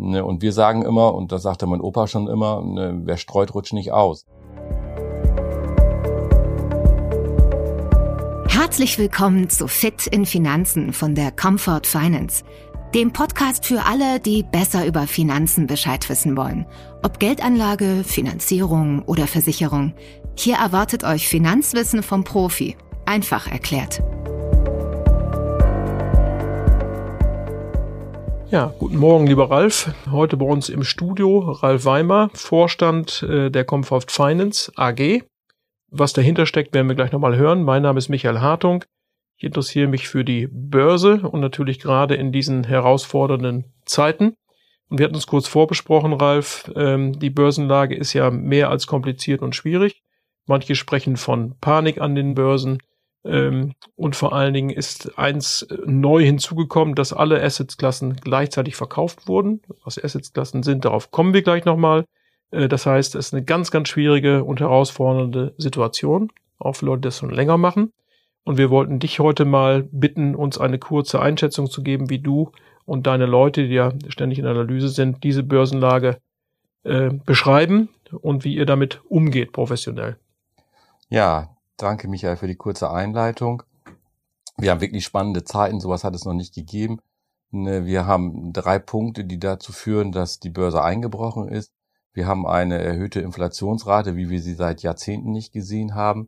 Ne, und wir sagen immer, und das sagte mein Opa schon immer, ne, wer streut, rutscht nicht aus. Herzlich willkommen zu Fit in Finanzen von der Comfort Finance, dem Podcast für alle, die besser über Finanzen Bescheid wissen wollen. Ob Geldanlage, Finanzierung oder Versicherung. Hier erwartet euch Finanzwissen vom Profi. Einfach erklärt. Ja, guten Morgen, lieber Ralf. Heute bei uns im Studio Ralf Weimer, Vorstand äh, der Comfort Finance AG. Was dahinter steckt, werden wir gleich nochmal hören. Mein Name ist Michael Hartung. Ich interessiere mich für die Börse und natürlich gerade in diesen herausfordernden Zeiten. Und wir hatten uns kurz vorbesprochen, Ralf. Ähm, die Börsenlage ist ja mehr als kompliziert und schwierig. Manche sprechen von Panik an den Börsen. Ähm, und vor allen Dingen ist eins äh, neu hinzugekommen, dass alle Assetsklassen gleichzeitig verkauft wurden. Was Assetsklassen sind, darauf kommen wir gleich nochmal. Äh, das heißt, es ist eine ganz, ganz schwierige und herausfordernde Situation, auch für Leute, die das schon länger machen. Und wir wollten dich heute mal bitten, uns eine kurze Einschätzung zu geben, wie du und deine Leute, die ja ständig in Analyse sind, diese Börsenlage äh, beschreiben und wie ihr damit umgeht professionell. Ja, Danke, Michael, für die kurze Einleitung. Wir haben wirklich spannende Zeiten, sowas hat es noch nicht gegeben. Ne, wir haben drei Punkte, die dazu führen, dass die Börse eingebrochen ist. Wir haben eine erhöhte Inflationsrate, wie wir sie seit Jahrzehnten nicht gesehen haben.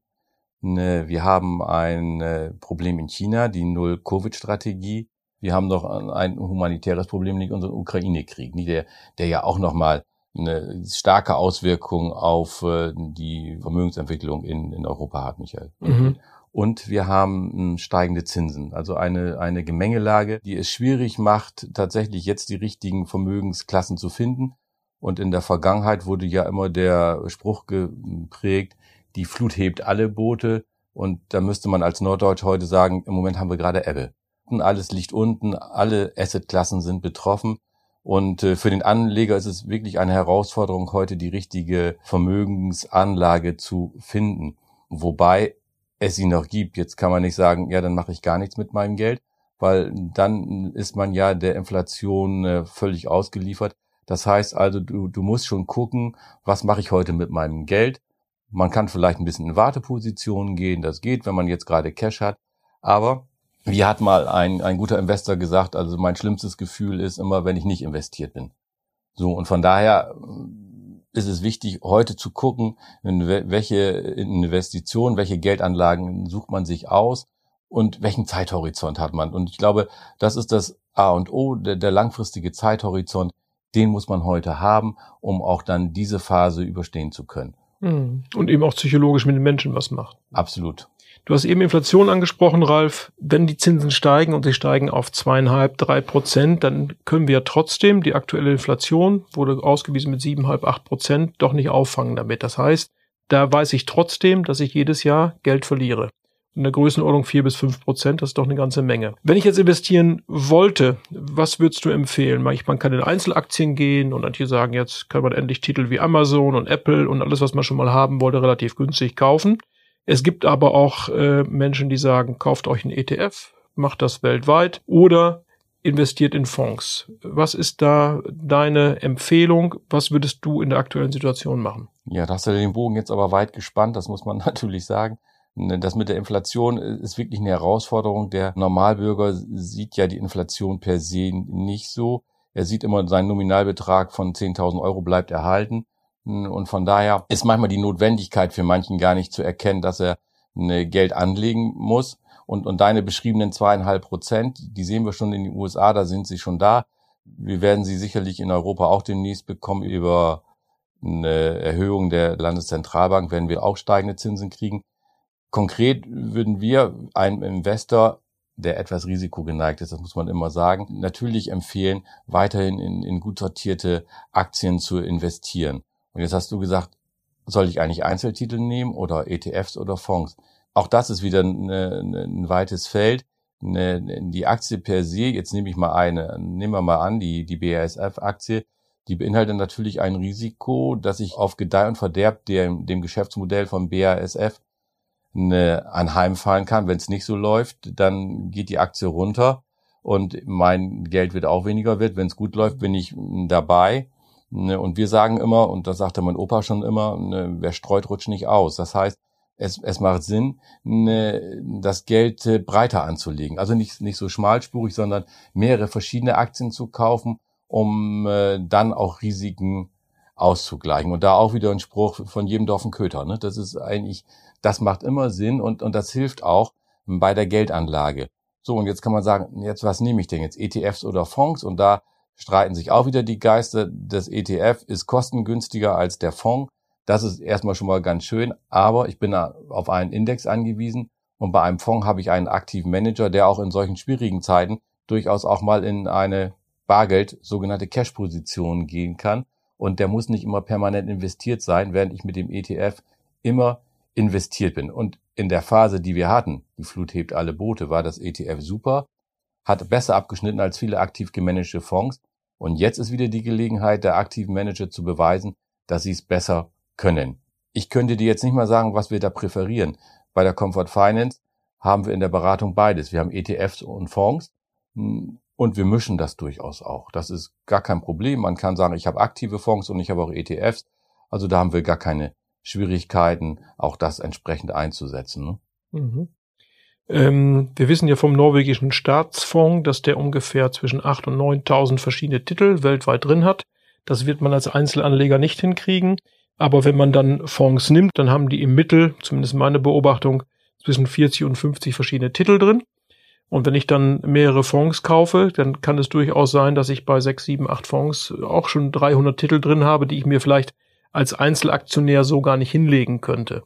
Ne, wir haben ein äh, Problem in China, die Null-Covid-Strategie. Wir haben noch ein humanitäres Problem, nicht unseren Ukraine-Krieg, der, der ja auch nochmal eine starke Auswirkung auf äh, die Vermögensentwicklung in, in Europa hat, Michael. Mhm. Und wir haben hm, steigende Zinsen, also eine, eine Gemengelage, die es schwierig macht, tatsächlich jetzt die richtigen Vermögensklassen zu finden. Und in der Vergangenheit wurde ja immer der Spruch geprägt, die Flut hebt alle Boote. Und da müsste man als Norddeutsch heute sagen, im Moment haben wir gerade Ebbe. Alles liegt unten, alle Assetklassen sind betroffen. Und äh, für den Anleger ist es wirklich eine Herausforderung, heute die richtige Vermögensanlage zu finden. Wobei es sie noch gibt. Jetzt kann man nicht sagen, ja, dann mache ich gar nichts mit meinem Geld, weil dann ist man ja der Inflation äh, völlig ausgeliefert. Das heißt also, du, du musst schon gucken, was mache ich heute mit meinem Geld. Man kann vielleicht ein bisschen in Wartepositionen gehen, das geht, wenn man jetzt gerade Cash hat. Aber wie hat mal ein, ein guter Investor gesagt, also mein schlimmstes Gefühl ist immer, wenn ich nicht investiert bin. So, und von daher äh, ist es wichtig, heute zu gucken, welche Investitionen, welche Geldanlagen sucht man sich aus und welchen Zeithorizont hat man. Und ich glaube, das ist das A und O, der, der langfristige Zeithorizont, den muss man heute haben, um auch dann diese Phase überstehen zu können. Hm. Und eben auch psychologisch mit den Menschen was macht. Absolut. Du hast eben Inflation angesprochen, Ralf. Wenn die Zinsen steigen und sie steigen auf zweieinhalb, drei Prozent, dann können wir trotzdem die aktuelle Inflation, wurde ausgewiesen mit siebeneinhalb, acht Prozent, doch nicht auffangen damit. Das heißt, da weiß ich trotzdem, dass ich jedes Jahr Geld verliere. In der Größenordnung vier bis fünf Prozent, das ist doch eine ganze Menge. Wenn ich jetzt investieren wollte, was würdest du empfehlen? Man kann in Einzelaktien gehen und manche sagen, jetzt kann man endlich Titel wie Amazon und Apple und alles, was man schon mal haben wollte, relativ günstig kaufen. Es gibt aber auch äh, Menschen, die sagen, kauft euch einen ETF, macht das weltweit oder investiert in Fonds. Was ist da deine Empfehlung? Was würdest du in der aktuellen Situation machen? Ja, da hast du den Bogen jetzt aber weit gespannt, das muss man natürlich sagen. Das mit der Inflation ist wirklich eine Herausforderung. Der Normalbürger sieht ja die Inflation per se nicht so. Er sieht immer, sein Nominalbetrag von 10.000 Euro bleibt erhalten. Und von daher ist manchmal die Notwendigkeit für manchen gar nicht zu erkennen, dass er eine Geld anlegen muss. Und, und deine beschriebenen zweieinhalb Prozent, die sehen wir schon in den USA, da sind sie schon da. Wir werden sie sicherlich in Europa auch demnächst bekommen. Über eine Erhöhung der Landeszentralbank werden wir auch steigende Zinsen kriegen. Konkret würden wir einem Investor, der etwas risikogeneigt ist, das muss man immer sagen, natürlich empfehlen, weiterhin in, in gut sortierte Aktien zu investieren. Und jetzt hast du gesagt, soll ich eigentlich Einzeltitel nehmen oder ETFs oder Fonds? Auch das ist wieder eine, eine, ein weites Feld. Eine, die Aktie per se, jetzt nehme ich mal eine, nehmen wir mal an, die, die BASF-Aktie, die beinhaltet natürlich ein Risiko, dass ich auf Gedeih und Verderb dem, dem Geschäftsmodell von BASF anheimfallen kann. Wenn es nicht so läuft, dann geht die Aktie runter und mein Geld wird auch weniger wert. Wenn es gut läuft, bin ich dabei. Ne, und wir sagen immer, und das sagte mein Opa schon immer, ne, wer streut, rutscht nicht aus. Das heißt, es, es macht Sinn, ne, das Geld äh, breiter anzulegen. Also nicht, nicht so schmalspurig, sondern mehrere verschiedene Aktien zu kaufen, um äh, dann auch Risiken auszugleichen. Und da auch wieder ein Spruch von jedem Dorf ein Köter. Ne? Das ist eigentlich, das macht immer Sinn und, und das hilft auch bei der Geldanlage. So, und jetzt kann man sagen, jetzt was nehme ich denn jetzt? ETFs oder Fonds? Und da streiten sich auch wieder die Geister. Das ETF ist kostengünstiger als der Fonds. Das ist erstmal schon mal ganz schön, aber ich bin auf einen Index angewiesen und bei einem Fonds habe ich einen aktiven Manager, der auch in solchen schwierigen Zeiten durchaus auch mal in eine Bargeld, sogenannte Cash-Position gehen kann. Und der muss nicht immer permanent investiert sein, während ich mit dem ETF immer investiert bin. Und in der Phase, die wir hatten, die Flut hebt alle Boote, war das ETF super, hat besser abgeschnitten als viele aktiv gemanagte Fonds. Und jetzt ist wieder die Gelegenheit der aktiven Manager zu beweisen, dass sie es besser können. Ich könnte dir jetzt nicht mal sagen, was wir da präferieren. Bei der Comfort Finance haben wir in der Beratung beides. Wir haben ETFs und Fonds und wir mischen das durchaus auch. Das ist gar kein Problem. Man kann sagen, ich habe aktive Fonds und ich habe auch ETFs. Also da haben wir gar keine Schwierigkeiten, auch das entsprechend einzusetzen. Ne? Mhm. Ähm, wir wissen ja vom norwegischen Staatsfonds, dass der ungefähr zwischen 8.000 und 9.000 verschiedene Titel weltweit drin hat. Das wird man als Einzelanleger nicht hinkriegen. Aber wenn man dann Fonds nimmt, dann haben die im Mittel, zumindest meine Beobachtung, zwischen 40 und 50 verschiedene Titel drin. Und wenn ich dann mehrere Fonds kaufe, dann kann es durchaus sein, dass ich bei 6, 7, 8 Fonds auch schon 300 Titel drin habe, die ich mir vielleicht als Einzelaktionär so gar nicht hinlegen könnte.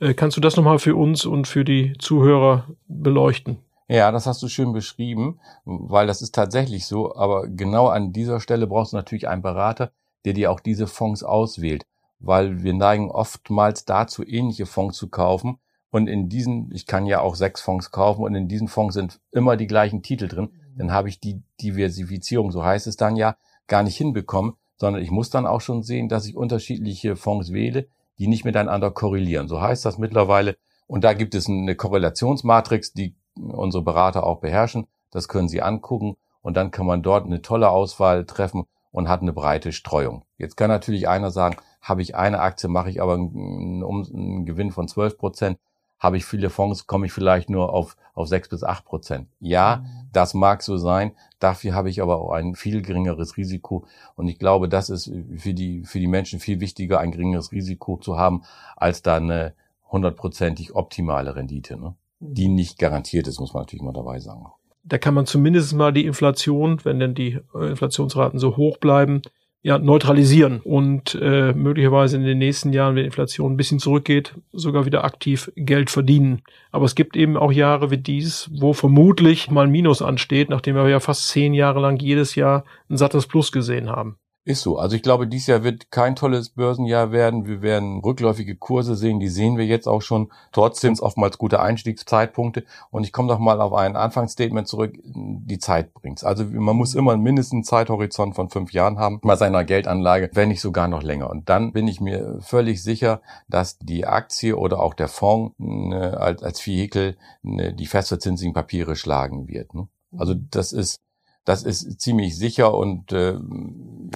Äh, kannst du das nochmal für uns und für die Zuhörer beleuchten? Ja, das hast du schön beschrieben, weil das ist tatsächlich so. Aber genau an dieser Stelle brauchst du natürlich einen Berater, der dir auch diese Fonds auswählt, weil wir neigen oftmals dazu, ähnliche Fonds zu kaufen. Und in diesen, ich kann ja auch sechs Fonds kaufen und in diesen Fonds sind immer die gleichen Titel drin. Dann habe ich die Diversifizierung, so heißt es dann ja, gar nicht hinbekommen, sondern ich muss dann auch schon sehen, dass ich unterschiedliche Fonds wähle, die nicht miteinander korrelieren. So heißt das mittlerweile. Und da gibt es eine Korrelationsmatrix, die unsere Berater auch beherrschen. Das können Sie angucken und dann kann man dort eine tolle Auswahl treffen und hat eine breite Streuung. Jetzt kann natürlich einer sagen, habe ich eine Aktie, mache ich aber einen, einen Gewinn von 12 Prozent, habe ich viele Fonds, komme ich vielleicht nur auf, auf 6 bis 8 Prozent. Ja, mhm. das mag so sein. Dafür habe ich aber auch ein viel geringeres Risiko. Und ich glaube, das ist für die, für die Menschen viel wichtiger, ein geringeres Risiko zu haben, als da eine hundertprozentig optimale Rendite, ne? die mhm. nicht garantiert ist, muss man natürlich mal dabei sagen. Da kann man zumindest mal die Inflation, wenn denn die äh, Inflationsraten so hoch bleiben, ja, neutralisieren und äh, möglicherweise in den nächsten Jahren, wenn Inflation ein bisschen zurückgeht, sogar wieder aktiv Geld verdienen. Aber es gibt eben auch Jahre wie dies, wo vermutlich mal ein Minus ansteht, nachdem wir ja fast zehn Jahre lang jedes Jahr ein sattes Plus gesehen haben. Ist so. Also ich glaube, dieses Jahr wird kein tolles Börsenjahr werden. Wir werden rückläufige Kurse sehen, die sehen wir jetzt auch schon. Trotzdem sind oftmals gute Einstiegszeitpunkte. Und ich komme doch mal auf ein Anfangsstatement zurück. Die Zeit bringt's. Also man muss immer mindestens einen Zeithorizont von fünf Jahren haben bei seiner Geldanlage, wenn nicht sogar noch länger. Und dann bin ich mir völlig sicher, dass die Aktie oder auch der Fonds ne, als, als Vehikel ne, die festverzinsigen Papiere schlagen wird. Ne? Also das ist das ist ziemlich sicher und äh,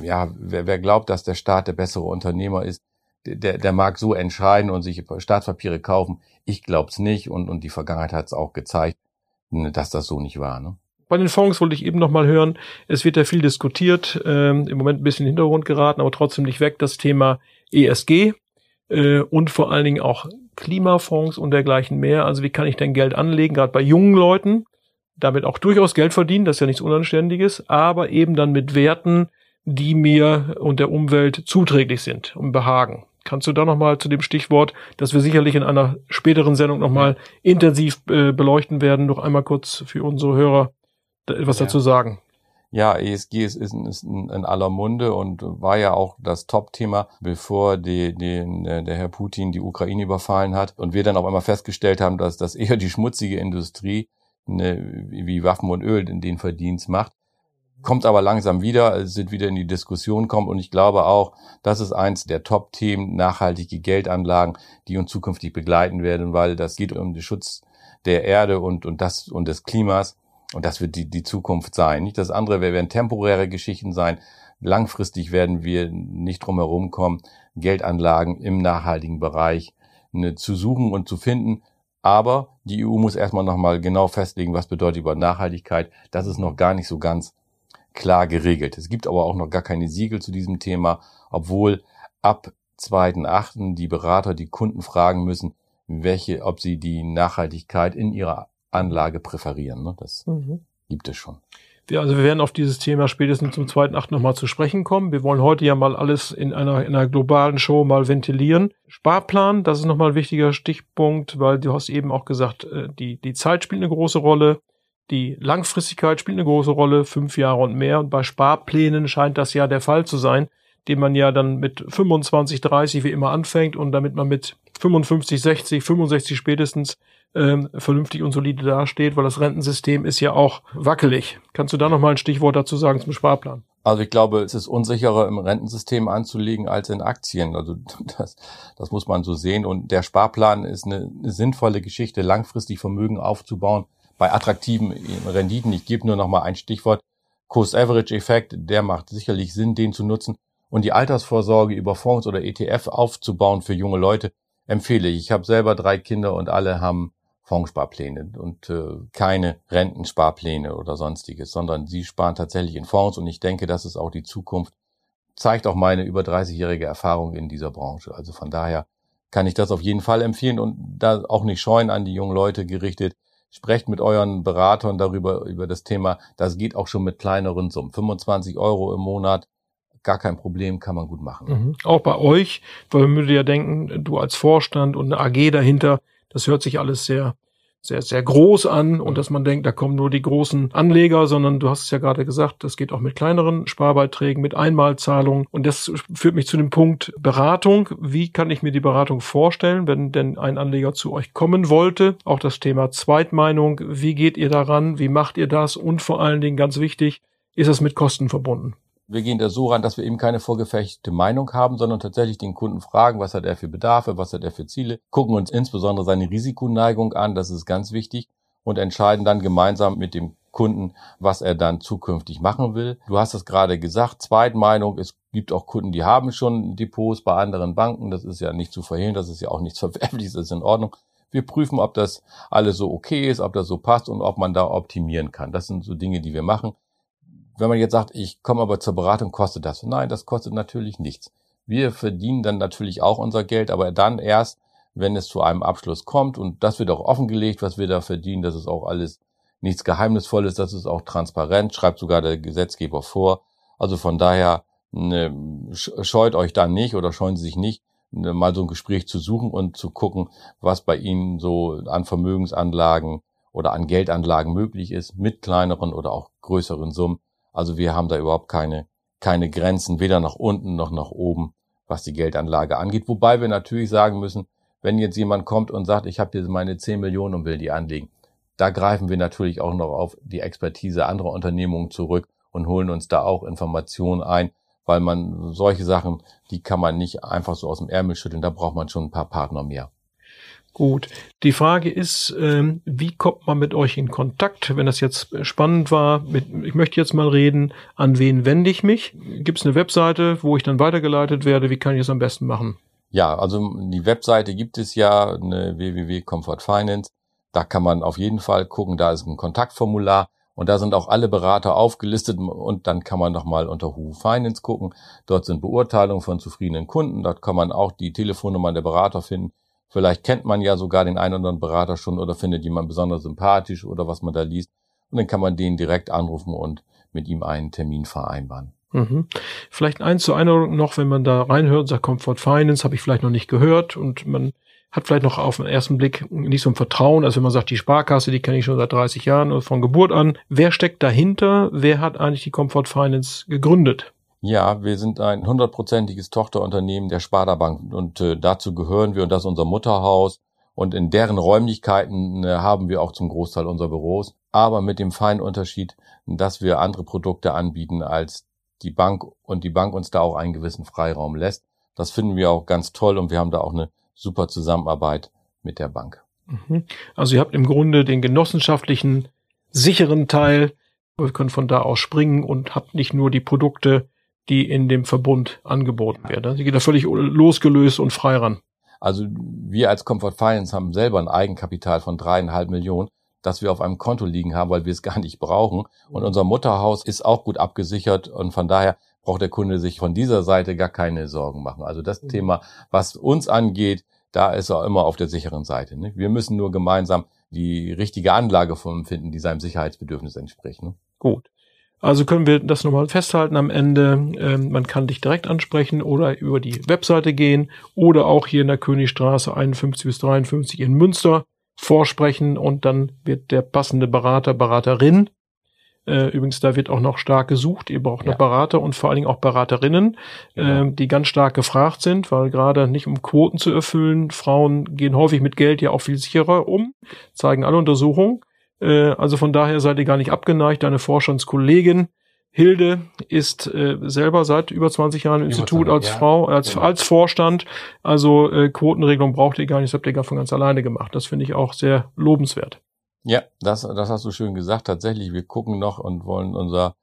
ja, wer, wer glaubt, dass der Staat der bessere Unternehmer ist, der, der mag so entscheiden und sich Staatspapiere kaufen. Ich glaub's nicht und, und die Vergangenheit hat es auch gezeigt, dass das so nicht war. Ne? Bei den Fonds wollte ich eben noch mal hören, es wird ja viel diskutiert, ähm, im Moment ein bisschen in den Hintergrund geraten, aber trotzdem nicht weg, das Thema ESG äh, und vor allen Dingen auch Klimafonds und dergleichen mehr. Also wie kann ich denn Geld anlegen, gerade bei jungen Leuten, damit auch durchaus Geld verdienen, das ist ja nichts Unanständiges, aber eben dann mit Werten, die mir und der Umwelt zuträglich sind und behagen. Kannst du da nochmal zu dem Stichwort, das wir sicherlich in einer späteren Sendung nochmal intensiv äh, beleuchten werden, noch einmal kurz für unsere Hörer etwas ja. dazu sagen? Ja, ESG ist, ist, ist in aller Munde und war ja auch das Top-Thema, bevor die, die, der Herr Putin die Ukraine überfallen hat und wir dann auf einmal festgestellt haben, dass das eher die schmutzige Industrie ne, wie Waffen und Öl in den Verdienst macht. Kommt aber langsam wieder, sind wieder in die Diskussion kommt und ich glaube auch, das ist eins der Top-Themen, nachhaltige Geldanlagen, die uns zukünftig begleiten werden, weil das geht um den Schutz der Erde und, und das und des Klimas. Und das wird die, die Zukunft sein. Nicht das andere werden temporäre Geschichten sein. Langfristig werden wir nicht drum herum kommen, Geldanlagen im nachhaltigen Bereich ne, zu suchen und zu finden. Aber die EU muss erstmal nochmal genau festlegen, was bedeutet über Nachhaltigkeit. Das ist noch gar nicht so ganz klar geregelt. Es gibt aber auch noch gar keine Siegel zu diesem Thema, obwohl ab 2.8. die Berater die Kunden fragen müssen, welche, ob sie die Nachhaltigkeit in ihrer Anlage präferieren. Ne? Das mhm. gibt es schon. Ja, also wir werden auf dieses Thema spätestens zum zweiten Acht nochmal zu sprechen kommen. Wir wollen heute ja mal alles in einer, in einer globalen Show mal ventilieren. Sparplan, das ist nochmal ein wichtiger Stichpunkt, weil du hast eben auch gesagt, äh, die, die Zeit spielt eine große Rolle. Die Langfristigkeit spielt eine große Rolle, fünf Jahre und mehr. Und bei Sparplänen scheint das ja der Fall zu sein, den man ja dann mit 25, 30 wie immer anfängt und damit man mit 55, 60, 65 spätestens ähm, vernünftig und solide dasteht, weil das Rentensystem ist ja auch wackelig. Kannst du da noch mal ein Stichwort dazu sagen zum Sparplan? Also ich glaube, es ist unsicherer im Rentensystem anzulegen als in Aktien. Also das, das muss man so sehen. Und der Sparplan ist eine, eine sinnvolle Geschichte, langfristig Vermögen aufzubauen bei attraktiven Renditen. Ich gebe nur noch mal ein Stichwort. Cost-Average-Effekt, der macht sicherlich Sinn, den zu nutzen. Und die Altersvorsorge über Fonds oder ETF aufzubauen für junge Leute, empfehle ich. Ich habe selber drei Kinder und alle haben Fondssparpläne und äh, keine Rentensparpläne oder sonstiges, sondern sie sparen tatsächlich in Fonds und ich denke, das ist auch die Zukunft. Zeigt auch meine über 30-jährige Erfahrung in dieser Branche. Also von daher kann ich das auf jeden Fall empfehlen und da auch nicht scheuen an die jungen Leute gerichtet. Sprecht mit euren Beratern darüber, über das Thema. Das geht auch schon mit kleineren Summen. 25 Euro im Monat gar kein Problem, kann man gut machen. Mhm. Auch bei euch, weil man würde ja denken, du als Vorstand und eine AG dahinter, das hört sich alles sehr, sehr, sehr groß an und dass man denkt, da kommen nur die großen Anleger, sondern du hast es ja gerade gesagt, das geht auch mit kleineren Sparbeiträgen, mit Einmalzahlungen. Und das führt mich zu dem Punkt Beratung. Wie kann ich mir die Beratung vorstellen, wenn denn ein Anleger zu euch kommen wollte? Auch das Thema Zweitmeinung. Wie geht ihr daran? Wie macht ihr das? Und vor allen Dingen ganz wichtig, ist es mit Kosten verbunden? Wir gehen da so ran, dass wir eben keine vorgefechte Meinung haben, sondern tatsächlich den Kunden fragen, was hat er für Bedarfe, was hat er für Ziele, gucken uns insbesondere seine Risikoneigung an, das ist ganz wichtig, und entscheiden dann gemeinsam mit dem Kunden, was er dann zukünftig machen will. Du hast es gerade gesagt, Zweitmeinung, es gibt auch Kunden, die haben schon Depots bei anderen Banken, das ist ja nicht zu verhehlen, das ist ja auch nichts Verwerfliches, das ist in Ordnung. Wir prüfen, ob das alles so okay ist, ob das so passt und ob man da optimieren kann. Das sind so Dinge, die wir machen. Wenn man jetzt sagt, ich komme aber zur Beratung, kostet das. Nein, das kostet natürlich nichts. Wir verdienen dann natürlich auch unser Geld, aber dann erst, wenn es zu einem Abschluss kommt. Und das wird auch offengelegt, was wir da verdienen. Das ist auch alles nichts Geheimnisvolles, das ist auch transparent, schreibt sogar der Gesetzgeber vor. Also von daher ne, scheut euch da nicht oder scheuen Sie sich nicht, ne, mal so ein Gespräch zu suchen und zu gucken, was bei Ihnen so an Vermögensanlagen oder an Geldanlagen möglich ist, mit kleineren oder auch größeren Summen. Also wir haben da überhaupt keine, keine Grenzen, weder nach unten noch nach oben, was die Geldanlage angeht. Wobei wir natürlich sagen müssen, wenn jetzt jemand kommt und sagt, ich habe hier meine 10 Millionen und will die anlegen, da greifen wir natürlich auch noch auf die Expertise anderer Unternehmungen zurück und holen uns da auch Informationen ein, weil man solche Sachen, die kann man nicht einfach so aus dem Ärmel schütteln, da braucht man schon ein paar Partner mehr. Gut. Die Frage ist, ähm, wie kommt man mit euch in Kontakt, wenn das jetzt spannend war? Mit, ich möchte jetzt mal reden, an wen wende ich mich? Gibt es eine Webseite, wo ich dann weitergeleitet werde? Wie kann ich es am besten machen? Ja, also die Webseite gibt es ja, eine www.comfortfinance. Da kann man auf jeden Fall gucken, da ist ein Kontaktformular und da sind auch alle Berater aufgelistet und dann kann man nochmal unter Who Finance gucken. Dort sind Beurteilungen von zufriedenen Kunden, dort kann man auch die Telefonnummer der Berater finden Vielleicht kennt man ja sogar den einen oder anderen Berater schon oder findet jemand besonders sympathisch oder was man da liest. Und dann kann man den direkt anrufen und mit ihm einen Termin vereinbaren. Mhm. Vielleicht eins zur Erinnerung noch, wenn man da reinhört sagt Comfort Finance, habe ich vielleicht noch nicht gehört und man hat vielleicht noch auf den ersten Blick nicht so ein Vertrauen, als wenn man sagt, die Sparkasse, die kenne ich schon seit 30 Jahren oder von Geburt an. Wer steckt dahinter? Wer hat eigentlich die Comfort Finance gegründet? Ja, wir sind ein hundertprozentiges Tochterunternehmen der Sparda Bank und äh, dazu gehören wir und das ist unser Mutterhaus und in deren Räumlichkeiten äh, haben wir auch zum Großteil unser Büros, aber mit dem feinen Unterschied, dass wir andere Produkte anbieten als die Bank und die Bank uns da auch einen gewissen Freiraum lässt. Das finden wir auch ganz toll und wir haben da auch eine super Zusammenarbeit mit der Bank. Mhm. Also ihr habt im Grunde den genossenschaftlichen sicheren Teil. Wir können von da aus springen und habt nicht nur die Produkte, die in dem Verbund angeboten werden. Sie geht da völlig losgelöst und frei ran. Also wir als Comfort Finance haben selber ein Eigenkapital von dreieinhalb Millionen, das wir auf einem Konto liegen haben, weil wir es gar nicht brauchen. Und unser Mutterhaus ist auch gut abgesichert und von daher braucht der Kunde sich von dieser Seite gar keine Sorgen machen. Also das mhm. Thema, was uns angeht, da ist er immer auf der sicheren Seite. Ne? Wir müssen nur gemeinsam die richtige Anlageform finden, die seinem Sicherheitsbedürfnis entspricht. Ne? Gut. Also können wir das nochmal festhalten am Ende. Ähm, man kann dich direkt ansprechen oder über die Webseite gehen oder auch hier in der Königstraße 51 bis 53 in Münster vorsprechen und dann wird der passende Berater, Beraterin äh, übrigens, da wird auch noch stark gesucht. Ihr braucht noch ja. Berater und vor allen Dingen auch Beraterinnen, genau. äh, die ganz stark gefragt sind, weil gerade nicht um Quoten zu erfüllen, Frauen gehen häufig mit Geld ja auch viel sicherer um, zeigen alle Untersuchungen. Äh, also von daher seid ihr gar nicht abgeneigt. Deine Vorstandskollegin Hilde ist äh, selber seit über 20 Jahren im Institut als ja, Frau, als, genau. als Vorstand. Also äh, Quotenregelung braucht ihr gar nicht, das habt ihr gar von ganz alleine gemacht. Das finde ich auch sehr lobenswert. Ja, das, das hast du schön gesagt. Tatsächlich, wir gucken noch und wollen unser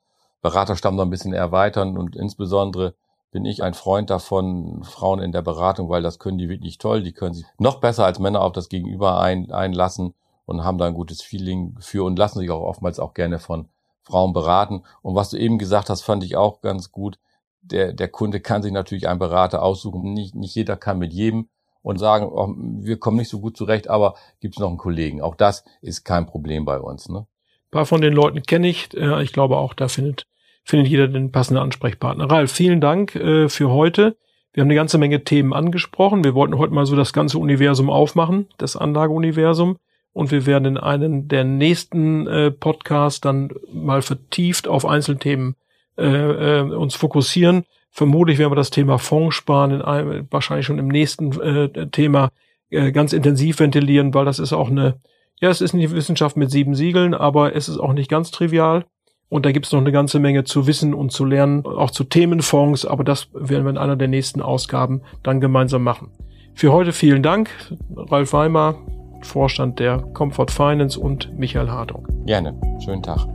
Beraterstamm noch ein bisschen erweitern und insbesondere bin ich ein Freund davon, Frauen in der Beratung, weil das können die wirklich toll. Die können sich noch besser als Männer auf das Gegenüber ein, einlassen und haben da ein gutes Feeling für und lassen sich auch oftmals auch gerne von Frauen beraten. Und was du eben gesagt hast, fand ich auch ganz gut. Der, der Kunde kann sich natürlich einen Berater aussuchen. Nicht, nicht jeder kann mit jedem und sagen, oh, wir kommen nicht so gut zurecht, aber gibt es noch einen Kollegen. Auch das ist kein Problem bei uns. Ne? Ein paar von den Leuten kenne ich. Äh, ich glaube auch, da findet, findet jeder den passenden Ansprechpartner. Ralf, vielen Dank äh, für heute. Wir haben eine ganze Menge Themen angesprochen. Wir wollten heute mal so das ganze Universum aufmachen, das Anlageuniversum. Und wir werden in einem der nächsten äh, Podcasts dann mal vertieft auf Einzelthemen äh, äh, uns fokussieren. Vermutlich werden wir das Thema Fondssparen in einem, wahrscheinlich schon im nächsten äh, Thema äh, ganz intensiv ventilieren, weil das ist auch eine, ja, es ist eine Wissenschaft mit sieben Siegeln, aber es ist auch nicht ganz trivial. Und da gibt es noch eine ganze Menge zu wissen und zu lernen, auch zu Themenfonds, aber das werden wir in einer der nächsten Ausgaben dann gemeinsam machen. Für heute vielen Dank, Ralf Weimer, Vorstand der Comfort Finance und Michael Hartung. Gerne. Schönen Tag.